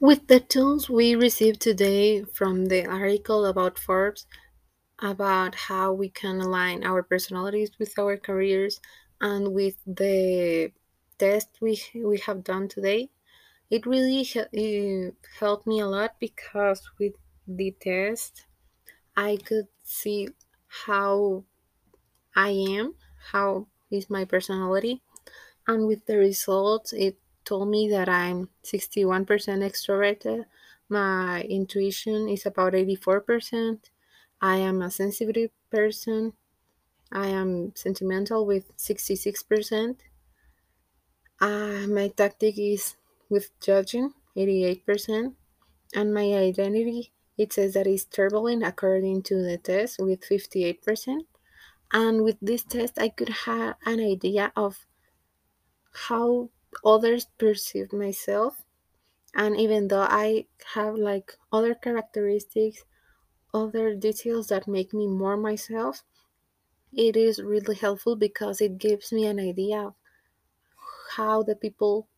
With the tools we received today from the article about Forbes about how we can align our personalities with our careers and with the test we we have done today, it really hel- eh, helped me a lot because with the test I could see how I am, how is my personality, and with the results, it told me that I'm 61% extroverted. My intuition is about 84%. I am a sensitive person. I am sentimental with 66%. Uh, my tactic is with judging, 88%. And my identity, it says that it's turbulent according to the test with 58%. And with this test, I could have an idea of how others perceive myself. And even though I have like other characteristics, other details that make me more myself, it is really helpful because it gives me an idea of how the people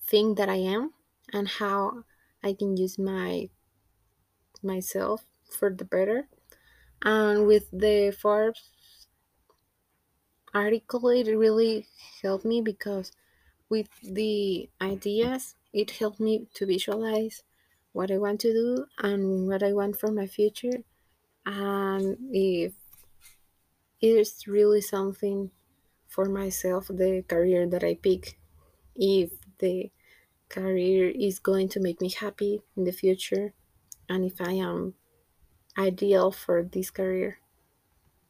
think that I am and how I can use my myself for the better. And with the Forbes article, it really helped me because with the ideas, it helped me to visualize what I want to do and what I want for my future. And if it is really something for myself, the career that I pick, if the career is going to make me happy in the future, and if I am ideal for this career.